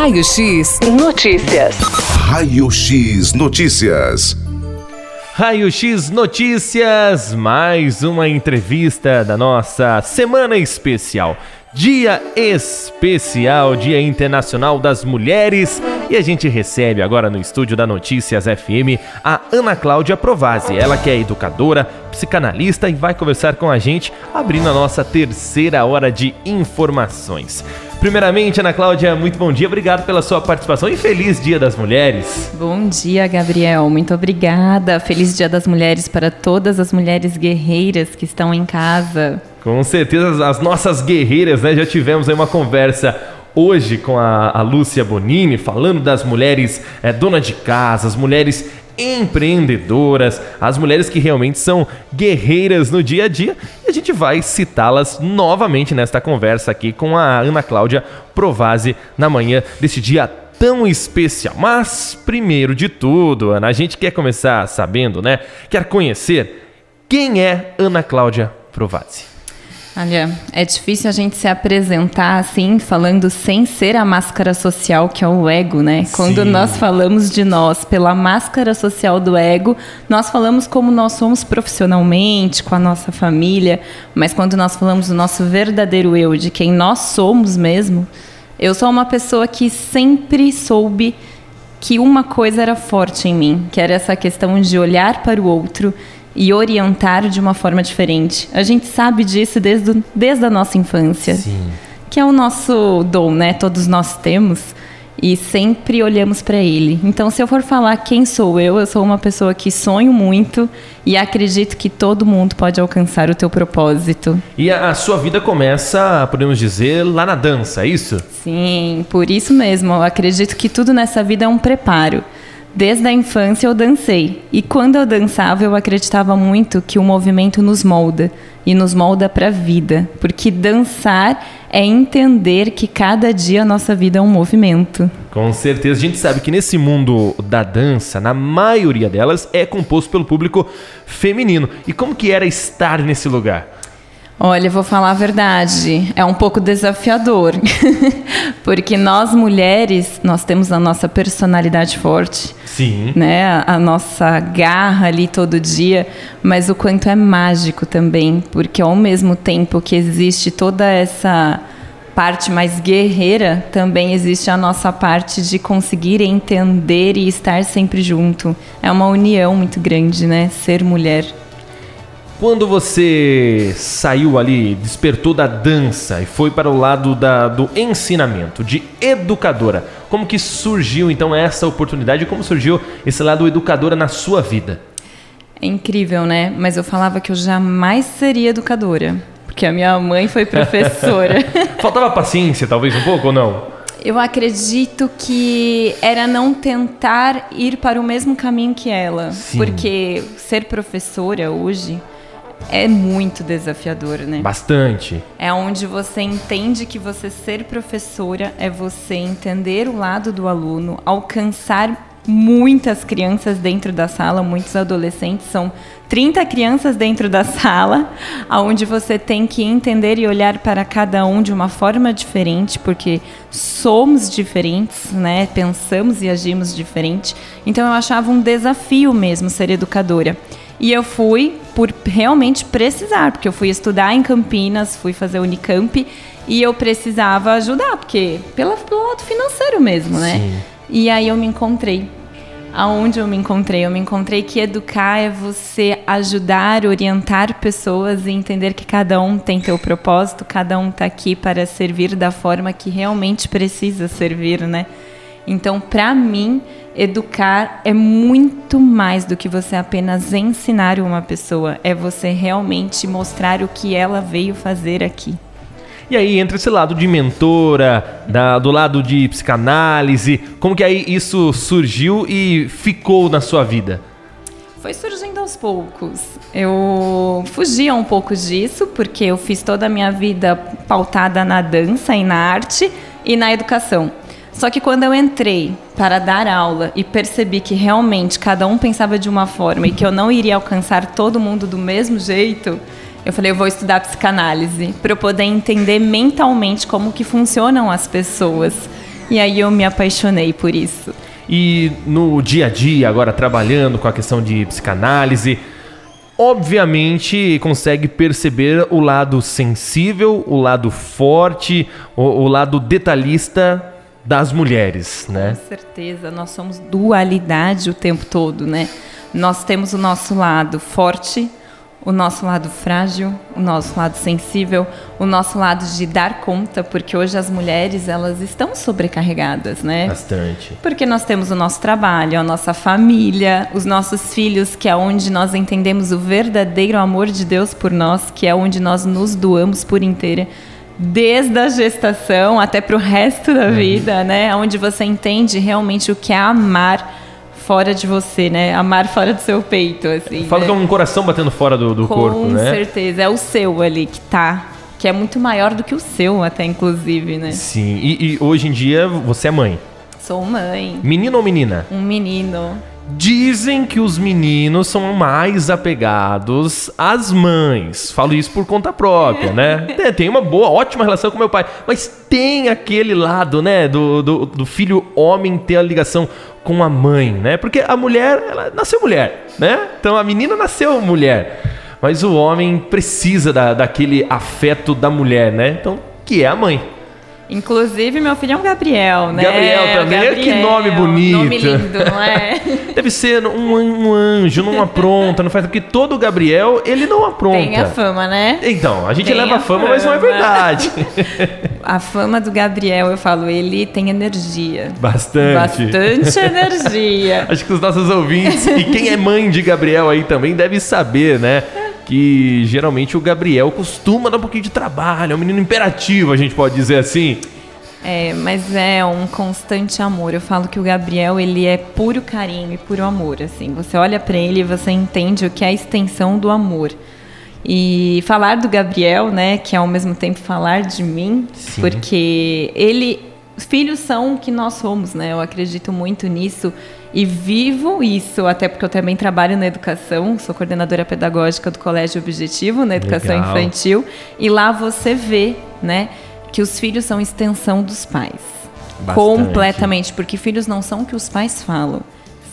Raio X Notícias. Raio X Notícias. Raio X Notícias, mais uma entrevista da nossa semana especial. Dia especial, Dia Internacional das Mulheres. E a gente recebe agora no estúdio da Notícias FM a Ana Cláudia Provazzi. Ela que é educadora, psicanalista e vai conversar com a gente, abrindo a nossa terceira hora de informações. Primeiramente, Ana Cláudia, muito bom dia, obrigado pela sua participação e feliz Dia das Mulheres. Bom dia, Gabriel, muito obrigada. Feliz Dia das Mulheres para todas as mulheres guerreiras que estão em casa. Com certeza, as nossas guerreiras, né? Já tivemos aí uma conversa hoje com a, a Lúcia Bonini, falando das mulheres é, dona de casa, as mulheres empreendedoras, as mulheres que realmente são guerreiras no dia a dia. E a gente vai citá-las novamente nesta conversa aqui com a Ana Cláudia Provazzi na manhã desse dia tão especial. Mas, primeiro de tudo, Ana, a gente quer começar sabendo, né? Quer conhecer quem é Ana Cláudia Provazzi. Olha, é difícil a gente se apresentar assim, falando sem ser a máscara social que é o ego, né? Sim. Quando nós falamos de nós pela máscara social do ego, nós falamos como nós somos profissionalmente, com a nossa família, mas quando nós falamos do nosso verdadeiro eu, de quem nós somos mesmo, eu sou uma pessoa que sempre soube que uma coisa era forte em mim, que era essa questão de olhar para o outro e orientar de uma forma diferente. A gente sabe disso desde, desde a nossa infância. Sim. Que é o nosso dom, né? Todos nós temos e sempre olhamos para ele. Então, se eu for falar quem sou eu, eu sou uma pessoa que sonho muito e acredito que todo mundo pode alcançar o teu propósito. E a, a sua vida começa, podemos dizer, lá na dança, é isso? Sim, por isso mesmo. Eu acredito que tudo nessa vida é um preparo. Desde a infância eu dancei. E quando eu dançava, eu acreditava muito que o movimento nos molda e nos molda para a vida, porque dançar é entender que cada dia a nossa vida é um movimento. Com certeza, a gente sabe que nesse mundo da dança, na maioria delas é composto pelo público feminino. E como que era estar nesse lugar? Olha, vou falar a verdade, é um pouco desafiador, porque nós mulheres, nós temos a nossa personalidade forte, sim, né, a, a nossa garra ali todo dia, mas o quanto é mágico também, porque ao mesmo tempo que existe toda essa parte mais guerreira, também existe a nossa parte de conseguir entender e estar sempre junto. É uma união muito grande, né, ser mulher. Quando você saiu ali, despertou da dança e foi para o lado da, do ensinamento, de educadora, como que surgiu então essa oportunidade? Como surgiu esse lado educadora na sua vida? É incrível, né? Mas eu falava que eu jamais seria educadora, porque a minha mãe foi professora. Faltava paciência, talvez um pouco ou não? Eu acredito que era não tentar ir para o mesmo caminho que ela, Sim. porque ser professora hoje é muito desafiador, né? Bastante. É onde você entende que você ser professora é você entender o lado do aluno, alcançar muitas crianças dentro da sala, muitos adolescentes, são 30 crianças dentro da sala, aonde você tem que entender e olhar para cada um de uma forma diferente, porque somos diferentes, né? Pensamos e agimos diferente. Então eu achava um desafio mesmo ser educadora. E eu fui por realmente precisar, porque eu fui estudar em Campinas, fui fazer Unicamp e eu precisava ajudar, porque pelo, pelo lado financeiro mesmo, né? Sim. E aí eu me encontrei. Aonde eu me encontrei? Eu me encontrei que educar é você ajudar, orientar pessoas e entender que cada um tem seu propósito, cada um está aqui para servir da forma que realmente precisa servir, né? Então, para mim, educar é muito mais do que você apenas ensinar uma pessoa, é você realmente mostrar o que ela veio fazer aqui. E aí entra esse lado de mentora, da, do lado de psicanálise, como que aí isso surgiu e ficou na sua vida? Foi surgindo aos poucos. Eu fugia um pouco disso, porque eu fiz toda a minha vida pautada na dança e na arte e na educação. Só que quando eu entrei para dar aula e percebi que realmente cada um pensava de uma forma e que eu não iria alcançar todo mundo do mesmo jeito, eu falei, eu vou estudar psicanálise para eu poder entender mentalmente como que funcionam as pessoas. E aí eu me apaixonei por isso. E no dia a dia, agora trabalhando com a questão de psicanálise, obviamente consegue perceber o lado sensível, o lado forte, o, o lado detalhista das mulheres, né? Com certeza, nós somos dualidade o tempo todo, né? Nós temos o nosso lado forte, o nosso lado frágil, o nosso lado sensível, o nosso lado de dar conta, porque hoje as mulheres elas estão sobrecarregadas, né? Bastante. Porque nós temos o nosso trabalho, a nossa família, os nossos filhos, que é onde nós entendemos o verdadeiro amor de Deus por nós, que é onde nós nos doamos por inteira, desde a gestação até para o resto da vida, né? Onde você entende realmente o que é amar fora de você, né? Amar fora do seu peito, assim. Fala né? que é um coração batendo fora do, do Com corpo, né? certeza, é o seu ali que tá, que é muito maior do que o seu, até inclusive, né? Sim. E, e hoje em dia você é mãe. Sou mãe, Menino ou menina? um menino. Dizem que os meninos são mais apegados às mães. Falo isso por conta própria, né? Tem uma boa, ótima relação com meu pai. Mas tem aquele lado, né? Do, do, do filho homem ter a ligação com a mãe, né? Porque a mulher, ela nasceu mulher, né? Então a menina nasceu mulher. Mas o homem precisa da, daquele afeto da mulher, né? Então, que é a mãe. Inclusive, meu filho é um Gabriel, né? Gabriel também, que nome bonito. Nome lindo, não é? Deve ser um, um anjo, não apronta, não faz. Porque todo Gabriel, ele não apronta. Tem a fama, né? Então, a gente Tem leva a a fama, mas não é fama. verdade. A fama do Gabriel, eu falo, ele tem energia. Bastante. Bastante energia. Acho que os nossos ouvintes e quem é mãe de Gabriel aí também deve saber, né? Que geralmente o Gabriel costuma dar um pouquinho de trabalho, é um menino imperativo, a gente pode dizer assim. É, mas é um constante amor. Eu falo que o Gabriel, ele é puro carinho e puro amor, assim. Você olha pra ele e você entende o que é a extensão do amor. E falar do Gabriel, né, que é ao mesmo tempo falar de mim, Sim. porque ele filhos são o que nós somos, né? Eu acredito muito nisso e vivo isso, até porque eu também trabalho na educação, sou coordenadora pedagógica do Colégio Objetivo na educação Legal. infantil, e lá você vê, né, que os filhos são extensão dos pais. Bastante. Completamente, porque filhos não são o que os pais falam.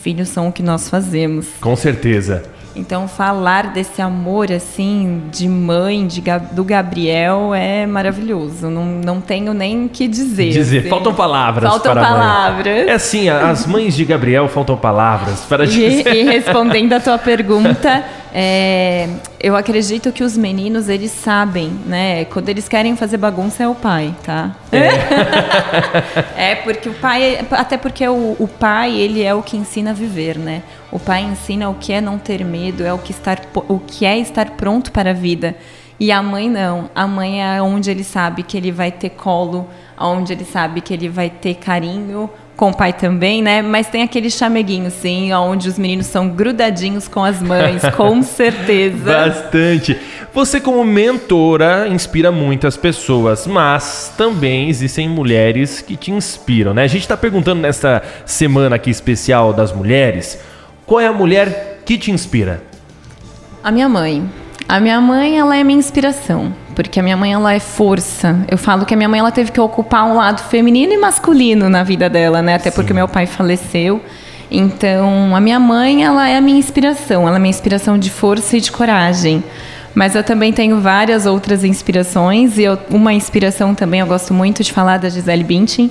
Filhos são o que nós fazemos. Com certeza. Então, falar desse amor, assim, de mãe, de, do Gabriel, é maravilhoso. Não, não tenho nem o que dizer. Dizer, assim. faltam palavras Faltam para palavras. É assim, as mães de Gabriel faltam palavras para E, dizer. e respondendo a tua pergunta, é, eu acredito que os meninos, eles sabem, né? Quando eles querem fazer bagunça, é o pai, tá? É, porque o pai, até porque o, o pai, ele é o que ensina a viver, né? O pai ensina o que é não ter medo, é o que, estar, o que é estar pronto para a vida. E a mãe não. A mãe é onde ele sabe que ele vai ter colo, onde ele sabe que ele vai ter carinho, com o pai também, né? Mas tem aquele chameguinho, sim, onde os meninos são grudadinhos com as mães, com certeza. Bastante. Você, como mentora, inspira muitas pessoas, mas também existem mulheres que te inspiram, né? A gente está perguntando nessa semana aqui especial das mulheres, qual é a mulher que te inspira? A minha mãe. A minha mãe, ela é minha inspiração, porque a minha mãe, ela é força. Eu falo que a minha mãe, ela teve que ocupar um lado feminino e masculino na vida dela, né? Até porque meu pai faleceu. Então, a minha mãe, ela é a minha inspiração. Ela é minha inspiração de força e de coragem. Mas eu também tenho várias outras inspirações e eu- uma inspiração também eu gosto muito de falar da Gisele Bündchen,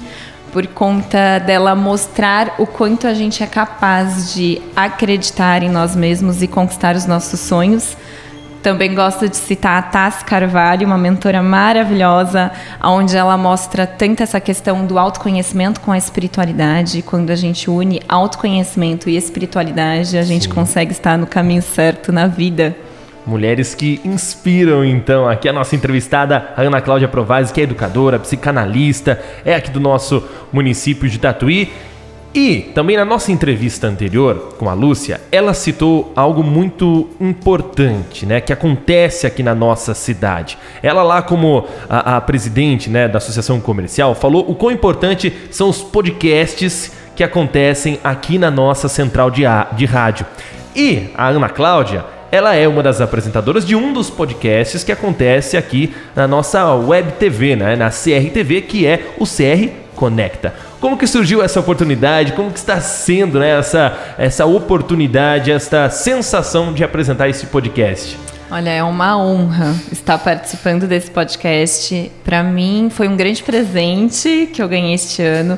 por conta dela mostrar o quanto a gente é capaz de acreditar em nós mesmos e conquistar os nossos sonhos. Também gosto de citar a Tassi Carvalho, uma mentora maravilhosa, onde ela mostra tanto essa questão do autoconhecimento com a espiritualidade. Quando a gente une autoconhecimento e espiritualidade, a gente consegue estar no caminho certo na vida. Mulheres que inspiram, então. Aqui a nossa entrevistada, a Ana Cláudia Provazzi, que é educadora, psicanalista, é aqui do nosso município de Tatuí. E também na nossa entrevista anterior com a Lúcia, ela citou algo muito importante, né, que acontece aqui na nossa cidade. Ela lá como a, a presidente, né, da Associação Comercial, falou o quão importante são os podcasts que acontecem aqui na nossa central de, a- de rádio. E a Ana Cláudia, ela é uma das apresentadoras de um dos podcasts que acontece aqui na nossa web TV, né? na CRTV, que é o CR Conecta. Como que surgiu essa oportunidade? Como que está sendo né, essa, essa oportunidade, essa sensação de apresentar esse podcast? Olha, é uma honra estar participando desse podcast. Para mim, foi um grande presente que eu ganhei este ano,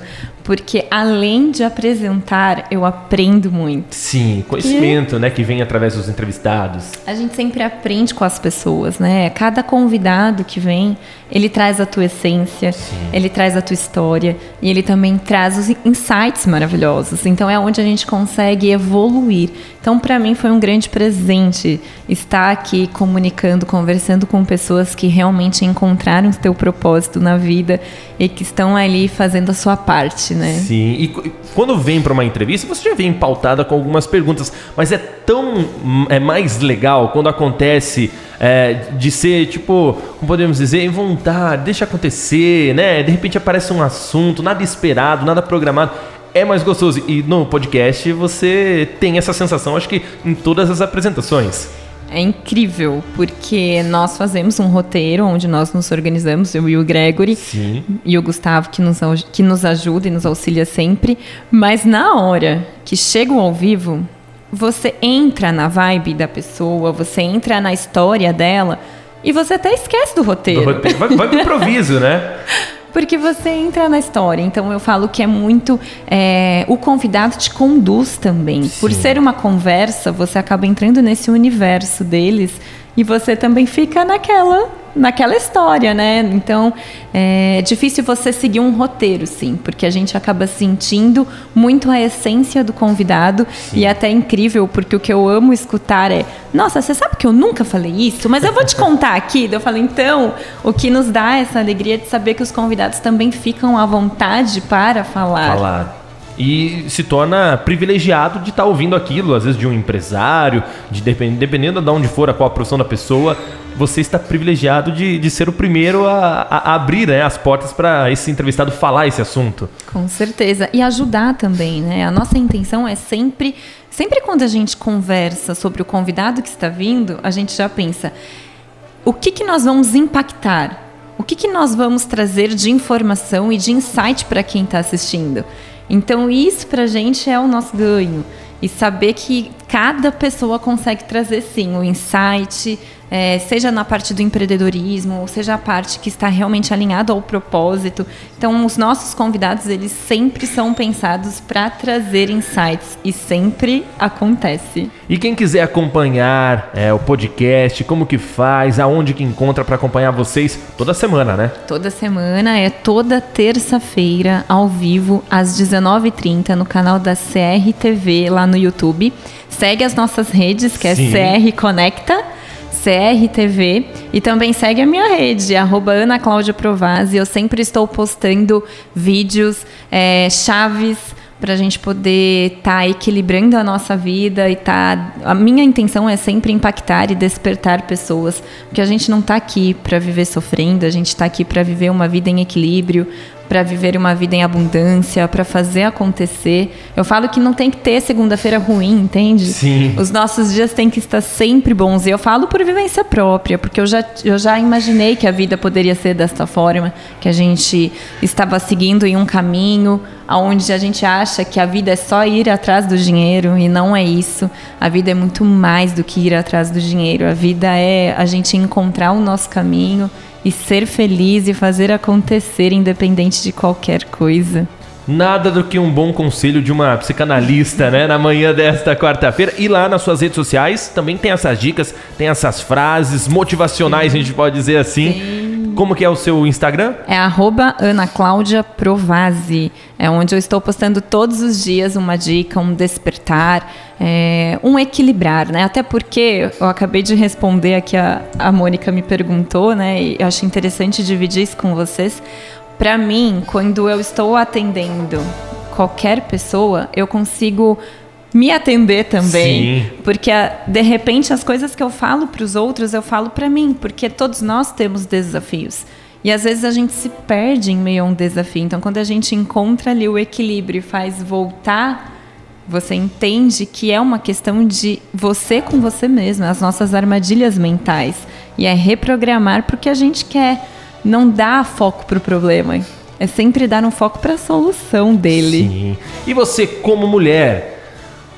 porque além de apresentar, eu aprendo muito. Sim, conhecimento, e... né, que vem através dos entrevistados. A gente sempre aprende com as pessoas, né? Cada convidado que vem, ele traz a tua essência, Sim. ele traz a tua história e ele também traz os insights maravilhosos. Então é onde a gente consegue evoluir. Então para mim foi um grande presente estar aqui comunicando, conversando com pessoas que realmente encontraram o teu propósito na vida e que estão ali fazendo a sua parte, né? Sim. E quando vem para uma entrevista, você já vem pautada com algumas perguntas, mas é tão é mais legal quando acontece é, de ser tipo, como podemos dizer, em vontade, deixa acontecer, né? De repente aparece um assunto, nada esperado, nada programado é mais gostoso. E no podcast você tem essa sensação, acho que em todas as apresentações. É incrível, porque nós fazemos um roteiro onde nós nos organizamos, eu e o Gregory, Sim. e o Gustavo, que nos, que nos ajuda e nos auxilia sempre. Mas na hora que chega o ao vivo, você entra na vibe da pessoa, você entra na história dela, e você até esquece do roteiro. Do roteiro. Vai, vai pro improviso, né? Porque você entra na história. Então eu falo que é muito. É, o convidado te conduz também. Sim. Por ser uma conversa, você acaba entrando nesse universo deles e você também fica naquela naquela história, né? Então é difícil você seguir um roteiro, sim, porque a gente acaba sentindo muito a essência do convidado sim. e é até incrível, porque o que eu amo escutar é: nossa, você sabe que eu nunca falei isso, mas eu vou te contar aqui. eu falo, então, o que nos dá essa alegria de saber que os convidados também ficam à vontade para falar. Falar e se torna privilegiado de estar tá ouvindo aquilo, às vezes de um empresário, de dependendo de onde for, a qual a profissão da pessoa, você está privilegiado de, de ser o primeiro a, a abrir né, as portas para esse entrevistado falar esse assunto. Com certeza. E ajudar também, né? A nossa intenção é sempre, sempre quando a gente conversa sobre o convidado que está vindo, a gente já pensa, o que, que nós vamos impactar? O que, que nós vamos trazer de informação e de insight para quem está assistindo? Então, isso para a gente é o nosso ganho. E saber que cada pessoa consegue trazer, sim, o insight, é, seja na parte do empreendedorismo, ou seja a parte que está realmente alinhada ao propósito. Então, os nossos convidados, eles sempre são pensados para trazer insights e sempre acontece. E quem quiser acompanhar é, o podcast, como que faz, aonde que encontra para acompanhar vocês toda semana, né? Toda semana, é toda terça-feira, ao vivo, às 19h30, no canal da CRTV, lá no YouTube. Segue as nossas redes, que é Sim. CR Conecta CRTV e também segue a minha rede, arroba Ana Cláudia. Eu sempre estou postando vídeos, é, chaves para a gente poder estar tá equilibrando a nossa vida e tá. A minha intenção é sempre impactar e despertar pessoas, porque a gente não está aqui para viver sofrendo, a gente está aqui para viver uma vida em equilíbrio, para viver uma vida em abundância, para fazer acontecer. Eu falo que não tem que ter segunda-feira ruim, entende? Sim. Os nossos dias têm que estar sempre bons. E eu falo por vivência própria, porque eu já, eu já imaginei que a vida poderia ser desta forma, que a gente estava seguindo em um caminho onde a gente acha que a vida é só ir atrás do dinheiro e não é isso. A vida é muito mais do que ir atrás do dinheiro. A vida é a gente encontrar o nosso caminho e ser feliz e fazer acontecer independente de qualquer coisa. Nada do que um bom conselho de uma psicanalista, né? Na manhã desta quarta-feira. E lá nas suas redes sociais também tem essas dicas, tem essas frases motivacionais, Sim. a gente pode dizer assim. Sim. Como que é o seu Instagram? É arroba Ana. É onde eu estou postando todos os dias uma dica, um despertar, é, um equilibrar, né? Até porque eu acabei de responder aqui, a, a Mônica me perguntou, né? E eu acho interessante dividir isso com vocês. Para mim, quando eu estou atendendo qualquer pessoa, eu consigo me atender também. Sim. Porque de repente as coisas que eu falo para os outros, eu falo para mim, porque todos nós temos desafios. E às vezes a gente se perde em meio a um desafio. Então quando a gente encontra ali o equilíbrio e faz voltar, você entende que é uma questão de você com você mesmo, as nossas armadilhas mentais. E é reprogramar porque a gente quer não dar foco para o problema. É sempre dar um foco para a solução dele. Sim. E você, como mulher,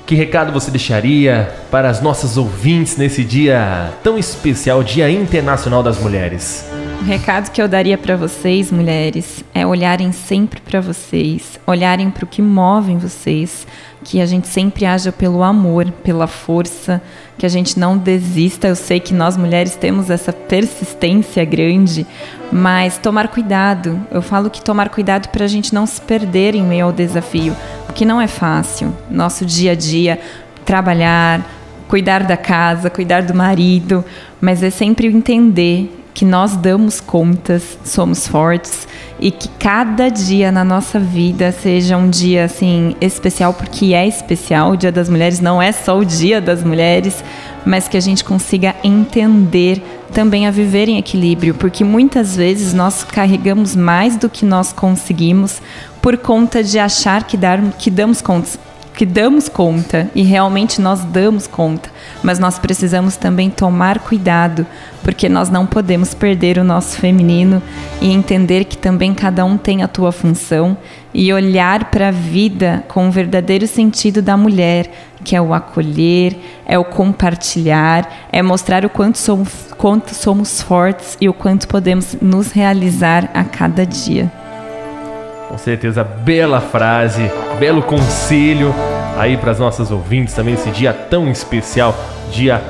que recado você deixaria para as nossas ouvintes nesse dia tão especial, Dia Internacional das Mulheres? O recado que eu daria para vocês, mulheres, é olharem sempre para vocês, olharem para o que move vocês, que a gente sempre haja pelo amor, pela força, que a gente não desista. Eu sei que nós mulheres temos essa persistência grande, mas tomar cuidado. Eu falo que tomar cuidado para a gente não se perder em meio ao desafio, porque não é fácil. Nosso dia a dia, trabalhar, cuidar da casa, cuidar do marido, mas é sempre entender que nós damos contas, somos fortes e que cada dia na nossa vida seja um dia assim especial porque é especial. O Dia das Mulheres não é só o Dia das Mulheres, mas que a gente consiga entender também a viver em equilíbrio, porque muitas vezes nós carregamos mais do que nós conseguimos por conta de achar que, dar, que damos contas que damos conta e realmente nós damos conta, mas nós precisamos também tomar cuidado, porque nós não podemos perder o nosso feminino e entender que também cada um tem a tua função e olhar para a vida com o verdadeiro sentido da mulher, que é o acolher, é o compartilhar, é mostrar o quanto somos, quanto somos fortes e o quanto podemos nos realizar a cada dia. Com certeza, bela frase, belo conselho aí para as nossas ouvintes também esse dia tão especial, dia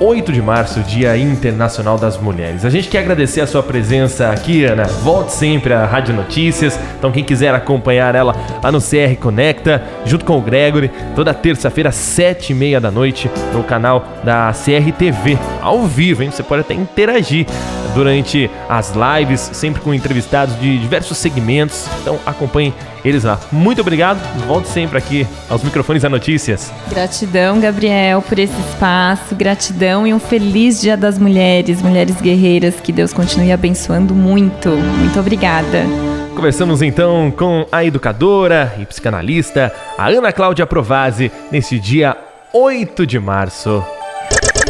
8 de março, Dia Internacional das Mulheres. A gente quer agradecer a sua presença aqui, Ana. Volte sempre à Rádio Notícias. Então, quem quiser acompanhar ela lá no CR Conecta, junto com o Gregory, toda terça-feira, sete e meia da noite, no canal da CR TV, ao vivo, hein? Você pode até interagir durante as lives, sempre com entrevistados de diversos segmentos. Então, acompanhe eles lá. Muito obrigado. Volte sempre aqui aos microfones da Notícias. Gratidão, Gabriel, por esse espaço. Gratidão e um feliz Dia das Mulheres, mulheres guerreiras. Que Deus continue abençoando muito. Muito obrigada. Conversamos então com a educadora e psicanalista, a Ana Cláudia Provazzi, nesse dia 8 de março.